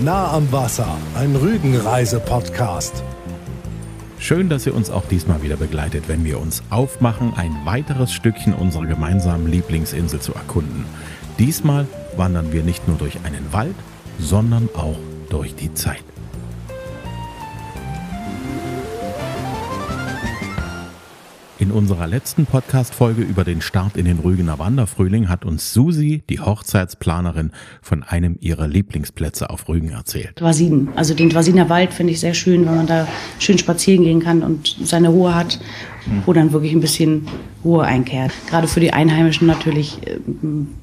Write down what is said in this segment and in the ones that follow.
Nah am Wasser, ein Rügenreise-Podcast. Schön, dass ihr uns auch diesmal wieder begleitet, wenn wir uns aufmachen, ein weiteres Stückchen unserer gemeinsamen Lieblingsinsel zu erkunden. Diesmal wandern wir nicht nur durch einen Wald, sondern auch durch die Zeit. In unserer letzten Podcast-Folge über den Start in den Rügener Wanderfrühling hat uns Susi, die Hochzeitsplanerin, von einem ihrer Lieblingsplätze auf Rügen erzählt. Dwasiden. Also den Dwasiner Wald finde ich sehr schön, weil man da schön spazieren gehen kann und seine Ruhe hat, wo dann wirklich ein bisschen Ruhe einkehrt. Gerade für die Einheimischen natürlich äh,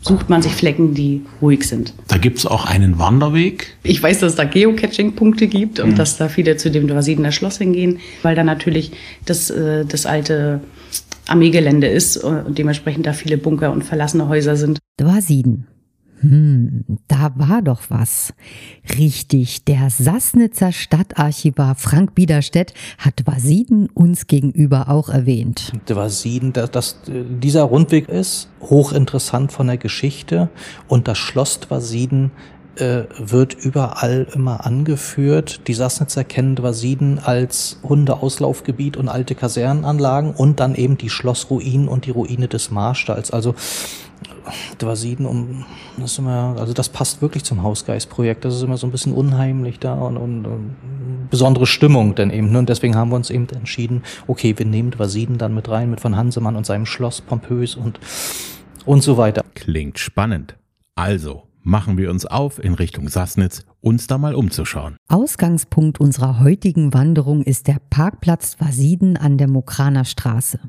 sucht man sich Flecken, die ruhig sind. Da gibt es auch einen Wanderweg. Ich weiß, dass es da Geocaching-Punkte gibt und dass da viele zu dem Dwasidener Schloss hingehen, weil da natürlich das, äh, das alte Armeegelände ist und dementsprechend da viele Bunker und verlassene Häuser sind. Dwasiden. Hm, da war doch was. Richtig, der Sassnitzer Stadtarchivar Frank Biederstedt hat Dwasiden uns gegenüber auch erwähnt. Dwasiden, dass, dass dieser Rundweg ist hochinteressant von der Geschichte und das Schloss Dwasiden äh, wird überall immer angeführt. Die Sassnitzer kennen Dwasiden als Hundeauslaufgebiet und alte Kasernenanlagen und dann eben die Schlossruinen und die Ruine des Marstalls. Also Dwasiden um das ist immer, also das passt wirklich zum Hausgeistprojekt. Das ist immer so ein bisschen unheimlich da und, und, und besondere Stimmung denn eben. Ne? Und deswegen haben wir uns eben entschieden, okay, wir nehmen Dwasiden dann mit rein, mit von Hansemann und seinem Schloss pompös und und so weiter. Klingt spannend. Also machen wir uns auf in Richtung Sassnitz, uns da mal umzuschauen. Ausgangspunkt unserer heutigen Wanderung ist der Parkplatz Dwasiden an der Mokraner Straße.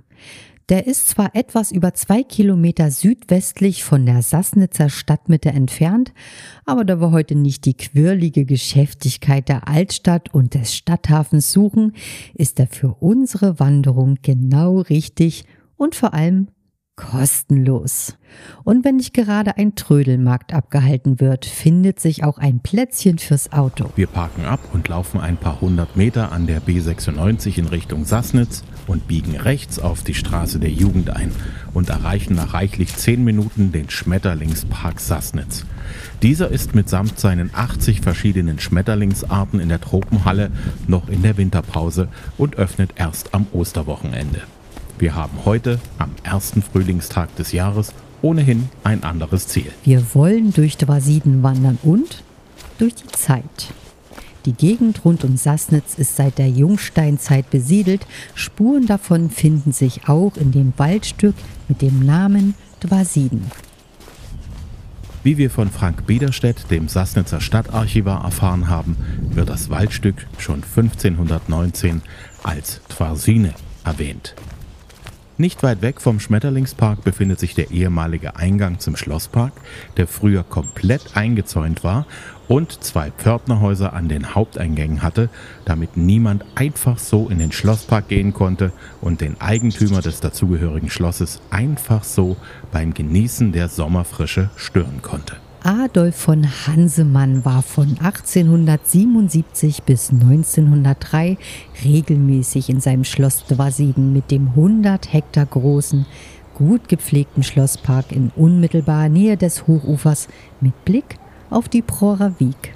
Der ist zwar etwas über zwei Kilometer südwestlich von der Sassnitzer Stadtmitte entfernt, aber da wir heute nicht die quirlige Geschäftigkeit der Altstadt und des Stadthafens suchen, ist er für unsere Wanderung genau richtig und vor allem kostenlos. Und wenn nicht gerade ein Trödelmarkt abgehalten wird, findet sich auch ein Plätzchen fürs Auto. Wir parken ab und laufen ein paar hundert Meter an der B96 in Richtung Sassnitz und biegen rechts auf die Straße der Jugend ein und erreichen nach reichlich zehn Minuten den Schmetterlingspark Sassnitz. Dieser ist mitsamt seinen 80 verschiedenen Schmetterlingsarten in der Tropenhalle noch in der Winterpause und öffnet erst am Osterwochenende. Wir haben heute, am ersten Frühlingstag des Jahres, ohnehin ein anderes Ziel. Wir wollen durch Dwasiden wandern und durch die Zeit. Die Gegend rund um Sassnitz ist seit der Jungsteinzeit besiedelt. Spuren davon finden sich auch in dem Waldstück mit dem Namen Dwasiden. Wie wir von Frank Biederstedt, dem Sassnitzer Stadtarchivar, erfahren haben, wird das Waldstück schon 1519 als Twarsine erwähnt. Nicht weit weg vom Schmetterlingspark befindet sich der ehemalige Eingang zum Schlosspark, der früher komplett eingezäunt war und zwei Pförtnerhäuser an den Haupteingängen hatte, damit niemand einfach so in den Schlosspark gehen konnte und den Eigentümer des dazugehörigen Schlosses einfach so beim Genießen der Sommerfrische stören konnte. Adolf von Hansemann war von 1877 bis 1903 regelmäßig in seinem Schloss Dwasiden mit dem 100 Hektar großen, gut gepflegten Schlosspark in unmittelbarer Nähe des Hochufers mit Blick auf die Prorer Wieg.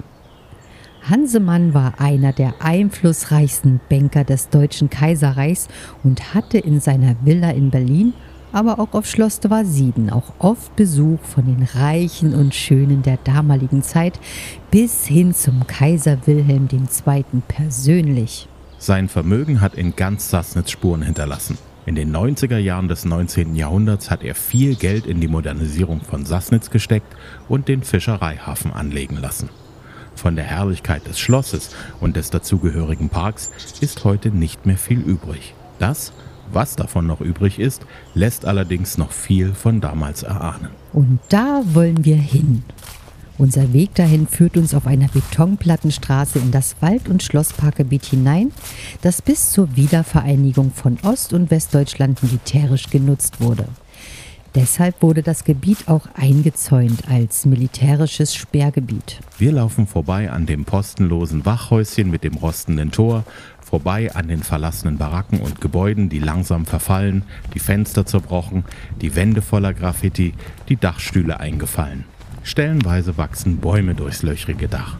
Hansemann war einer der einflussreichsten Banker des Deutschen Kaiserreichs und hatte in seiner Villa in Berlin aber auch auf Schloss Dwasiden auch oft Besuch von den Reichen und Schönen der damaligen Zeit bis hin zum Kaiser Wilhelm II. persönlich. Sein Vermögen hat in ganz Sassnitz Spuren hinterlassen. In den 90er Jahren des 19. Jahrhunderts hat er viel Geld in die Modernisierung von Sassnitz gesteckt und den Fischereihafen anlegen lassen. Von der Herrlichkeit des Schlosses und des dazugehörigen Parks ist heute nicht mehr viel übrig. Das was davon noch übrig ist, lässt allerdings noch viel von damals erahnen. Und da wollen wir hin. Unser Weg dahin führt uns auf einer Betonplattenstraße in das Wald- und Schlossparkgebiet hinein, das bis zur Wiedervereinigung von Ost- und Westdeutschland militärisch genutzt wurde. Deshalb wurde das Gebiet auch eingezäunt als militärisches Sperrgebiet. Wir laufen vorbei an dem postenlosen Wachhäuschen mit dem rostenden Tor, vorbei an den verlassenen Baracken und Gebäuden, die langsam verfallen, die Fenster zerbrochen, die Wände voller Graffiti, die Dachstühle eingefallen. Stellenweise wachsen Bäume durchs löchrige Dach.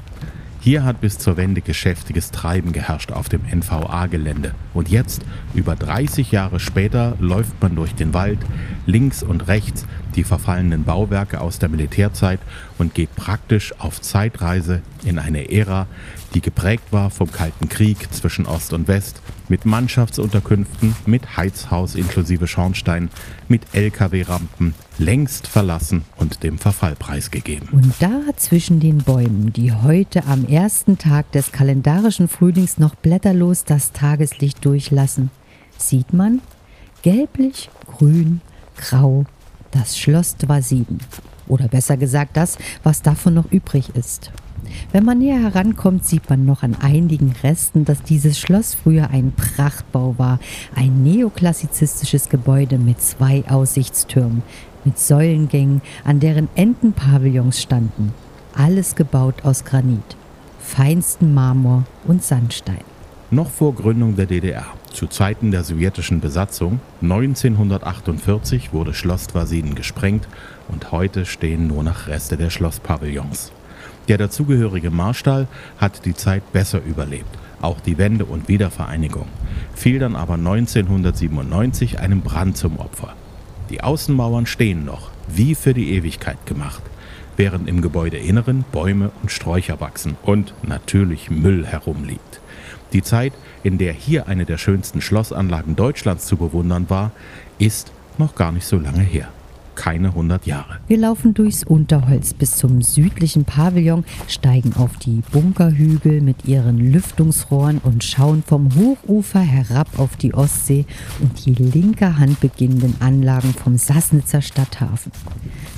Hier hat bis zur Wende geschäftiges Treiben geherrscht auf dem NVA-Gelände. Und jetzt, über 30 Jahre später, läuft man durch den Wald, links und rechts die verfallenen Bauwerke aus der Militärzeit und geht praktisch auf Zeitreise in eine Ära, die geprägt war vom Kalten Krieg zwischen Ost und West, mit Mannschaftsunterkünften, mit Heizhaus inklusive Schornstein, mit Lkw-Rampen, längst verlassen und dem Verfall preisgegeben. Und da zwischen den Bäumen, die heute am ersten Tag des kalendarischen Frühlings noch blätterlos das Tageslicht durchlassen, sieht man gelblich, grün, grau das Schloss Dwasiden. Oder besser gesagt das, was davon noch übrig ist. Wenn man näher herankommt, sieht man noch an einigen Resten, dass dieses Schloss früher ein Prachtbau war, ein neoklassizistisches Gebäude mit zwei Aussichtstürmen, mit Säulengängen, an deren Enden Pavillons standen. Alles gebaut aus Granit, feinsten Marmor und Sandstein. Noch vor Gründung der DDR, zu Zeiten der sowjetischen Besatzung, 1948 wurde Schloss Dwasiden gesprengt und heute stehen nur noch Reste der Schlosspavillons. Der dazugehörige Marstall hat die Zeit besser überlebt, auch die Wende und Wiedervereinigung, fiel dann aber 1997 einem Brand zum Opfer. Die Außenmauern stehen noch, wie für die Ewigkeit gemacht, während im Gebäudeinneren Bäume und Sträucher wachsen und natürlich Müll herumliegt. Die Zeit, in der hier eine der schönsten Schlossanlagen Deutschlands zu bewundern war, ist noch gar nicht so lange her keine 100 Jahre. Wir laufen durchs Unterholz bis zum südlichen Pavillon, steigen auf die Bunkerhügel mit ihren Lüftungsrohren und schauen vom Hochufer herab auf die Ostsee und die linke Hand beginnenden Anlagen vom Sassnitzer Stadthafen.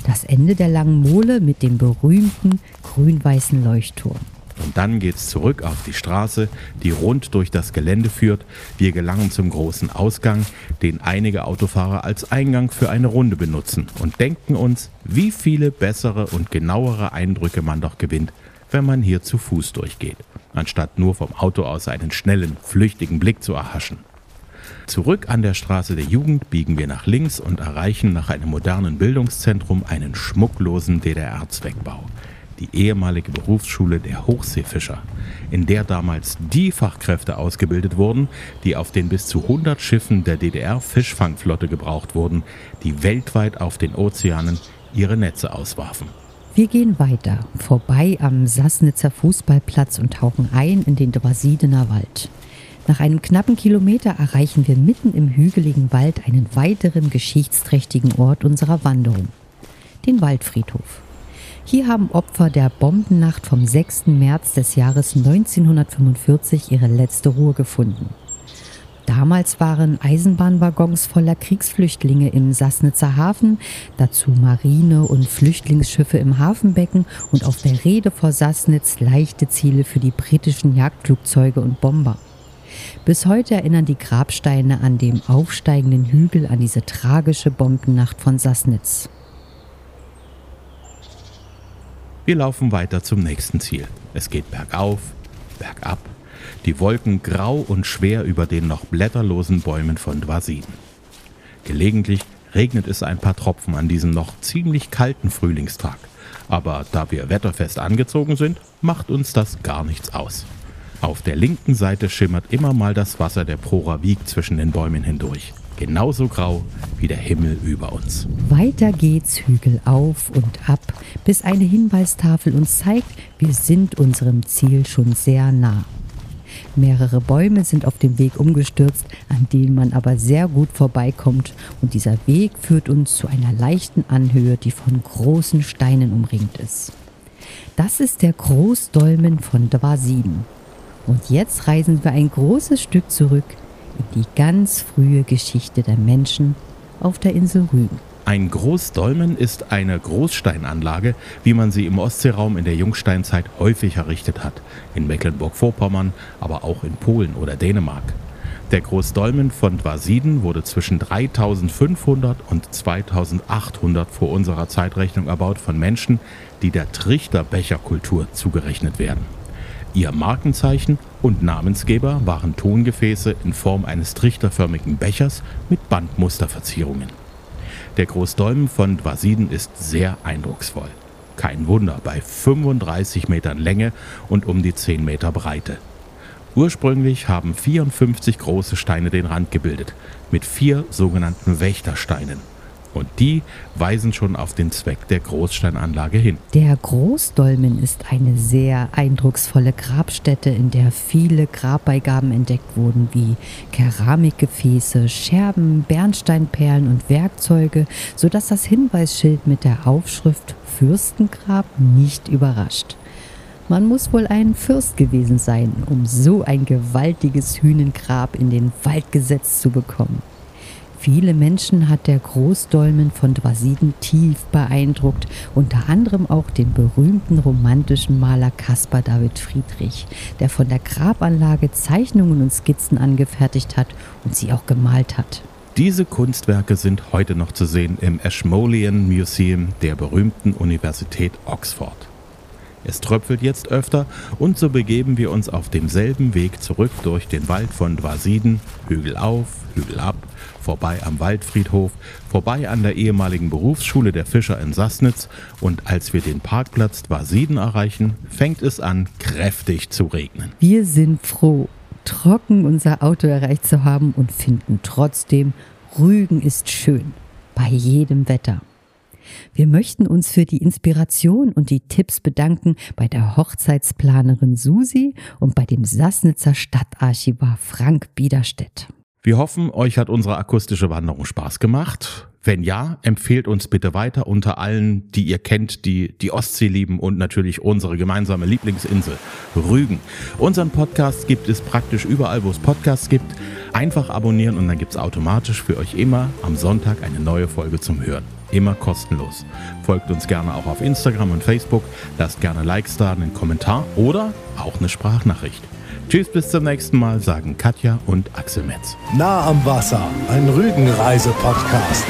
Das Ende der langen Mole mit dem berühmten grün-weißen Leuchtturm. Und dann geht's zurück auf die Straße, die rund durch das Gelände führt. Wir gelangen zum großen Ausgang, den einige Autofahrer als Eingang für eine Runde benutzen und denken uns, wie viele bessere und genauere Eindrücke man doch gewinnt, wenn man hier zu Fuß durchgeht, anstatt nur vom Auto aus einen schnellen, flüchtigen Blick zu erhaschen. Zurück an der Straße der Jugend biegen wir nach links und erreichen nach einem modernen Bildungszentrum einen schmucklosen DDR-Zweckbau die ehemalige Berufsschule der Hochseefischer, in der damals die Fachkräfte ausgebildet wurden, die auf den bis zu 100 Schiffen der DDR-Fischfangflotte gebraucht wurden, die weltweit auf den Ozeanen ihre Netze auswarfen. Wir gehen weiter, vorbei am Sassnitzer Fußballplatz und tauchen ein in den Dwasidener Wald. Nach einem knappen Kilometer erreichen wir mitten im hügeligen Wald einen weiteren geschichtsträchtigen Ort unserer Wanderung, den Waldfriedhof. Hier haben Opfer der Bombennacht vom 6. März des Jahres 1945 ihre letzte Ruhe gefunden. Damals waren Eisenbahnwaggons voller Kriegsflüchtlinge im Sassnitzer Hafen, dazu Marine- und Flüchtlingsschiffe im Hafenbecken und auf der Rede vor Sassnitz leichte Ziele für die britischen Jagdflugzeuge und Bomber. Bis heute erinnern die Grabsteine an dem aufsteigenden Hügel an diese tragische Bombennacht von Sassnitz. Wir laufen weiter zum nächsten Ziel. Es geht bergauf, bergab, die Wolken grau und schwer über den noch blätterlosen Bäumen von Dwasiden. Gelegentlich regnet es ein paar Tropfen an diesem noch ziemlich kalten Frühlingstag. Aber da wir wetterfest angezogen sind, macht uns das gar nichts aus. Auf der linken Seite schimmert immer mal das Wasser der Prora Wieg zwischen den Bäumen hindurch genauso grau wie der Himmel über uns. Weiter geht's Hügel auf und ab, bis eine Hinweistafel uns zeigt, wir sind unserem Ziel schon sehr nah. Mehrere Bäume sind auf dem Weg umgestürzt, an denen man aber sehr gut vorbeikommt und dieser Weg führt uns zu einer leichten Anhöhe, die von großen Steinen umringt ist. Das ist der Großdolmen von Dwasiden. Und jetzt reisen wir ein großes Stück zurück in die ganz frühe Geschichte der Menschen auf der Insel Rügen. Ein Großdolmen ist eine Großsteinanlage, wie man sie im Ostseeraum in der Jungsteinzeit häufig errichtet hat. In Mecklenburg-Vorpommern, aber auch in Polen oder Dänemark. Der Großdolmen von Dwasiden wurde zwischen 3500 und 2800 vor unserer Zeitrechnung erbaut von Menschen, die der Trichterbecherkultur zugerechnet werden. Ihr Markenzeichen und Namensgeber waren Tongefäße in Form eines trichterförmigen Bechers mit Bandmusterverzierungen. Der Großdolmen von Dwasiden ist sehr eindrucksvoll. Kein Wunder, bei 35 Metern Länge und um die 10 Meter Breite. Ursprünglich haben 54 große Steine den Rand gebildet, mit vier sogenannten Wächtersteinen. Und die weisen schon auf den Zweck der Großsteinanlage hin. Der Großdolmen ist eine sehr eindrucksvolle Grabstätte, in der viele Grabbeigaben entdeckt wurden, wie Keramikgefäße, Scherben, Bernsteinperlen und Werkzeuge, sodass das Hinweisschild mit der Aufschrift Fürstengrab nicht überrascht. Man muss wohl ein Fürst gewesen sein, um so ein gewaltiges Hünengrab in den Wald gesetzt zu bekommen. Viele Menschen hat der Großdolmen von Dwasiden tief beeindruckt, unter anderem auch den berühmten romantischen Maler Caspar David Friedrich, der von der Grabanlage Zeichnungen und Skizzen angefertigt hat und sie auch gemalt hat. Diese Kunstwerke sind heute noch zu sehen im Ashmolean Museum der berühmten Universität Oxford. Es tröpfelt jetzt öfter und so begeben wir uns auf demselben Weg zurück durch den Wald von Dwasiden, Hügel auf, Hügel ab, vorbei am Waldfriedhof, vorbei an der ehemaligen Berufsschule der Fischer in Sassnitz und als wir den Parkplatz Dwasiden erreichen, fängt es an, kräftig zu regnen. Wir sind froh, trocken unser Auto erreicht zu haben und finden trotzdem, Rügen ist schön, bei jedem Wetter. Wir möchten uns für die Inspiration und die Tipps bedanken bei der Hochzeitsplanerin Susi und bei dem Sassnitzer Stadtarchivar Frank Biederstedt. Wir hoffen, euch hat unsere akustische Wanderung Spaß gemacht. Wenn ja, empfehlt uns bitte weiter unter allen, die ihr kennt, die die Ostsee lieben und natürlich unsere gemeinsame Lieblingsinsel, Rügen. Unseren Podcast gibt es praktisch überall, wo es Podcasts gibt. Einfach abonnieren und dann gibt es automatisch für euch immer am Sonntag eine neue Folge zum Hören. Immer kostenlos. Folgt uns gerne auch auf Instagram und Facebook, lasst gerne Likes da, einen Kommentar oder auch eine Sprachnachricht. Tschüss, bis zum nächsten Mal, sagen Katja und Axel Metz. Nah am Wasser, ein Rügenreise-Podcast.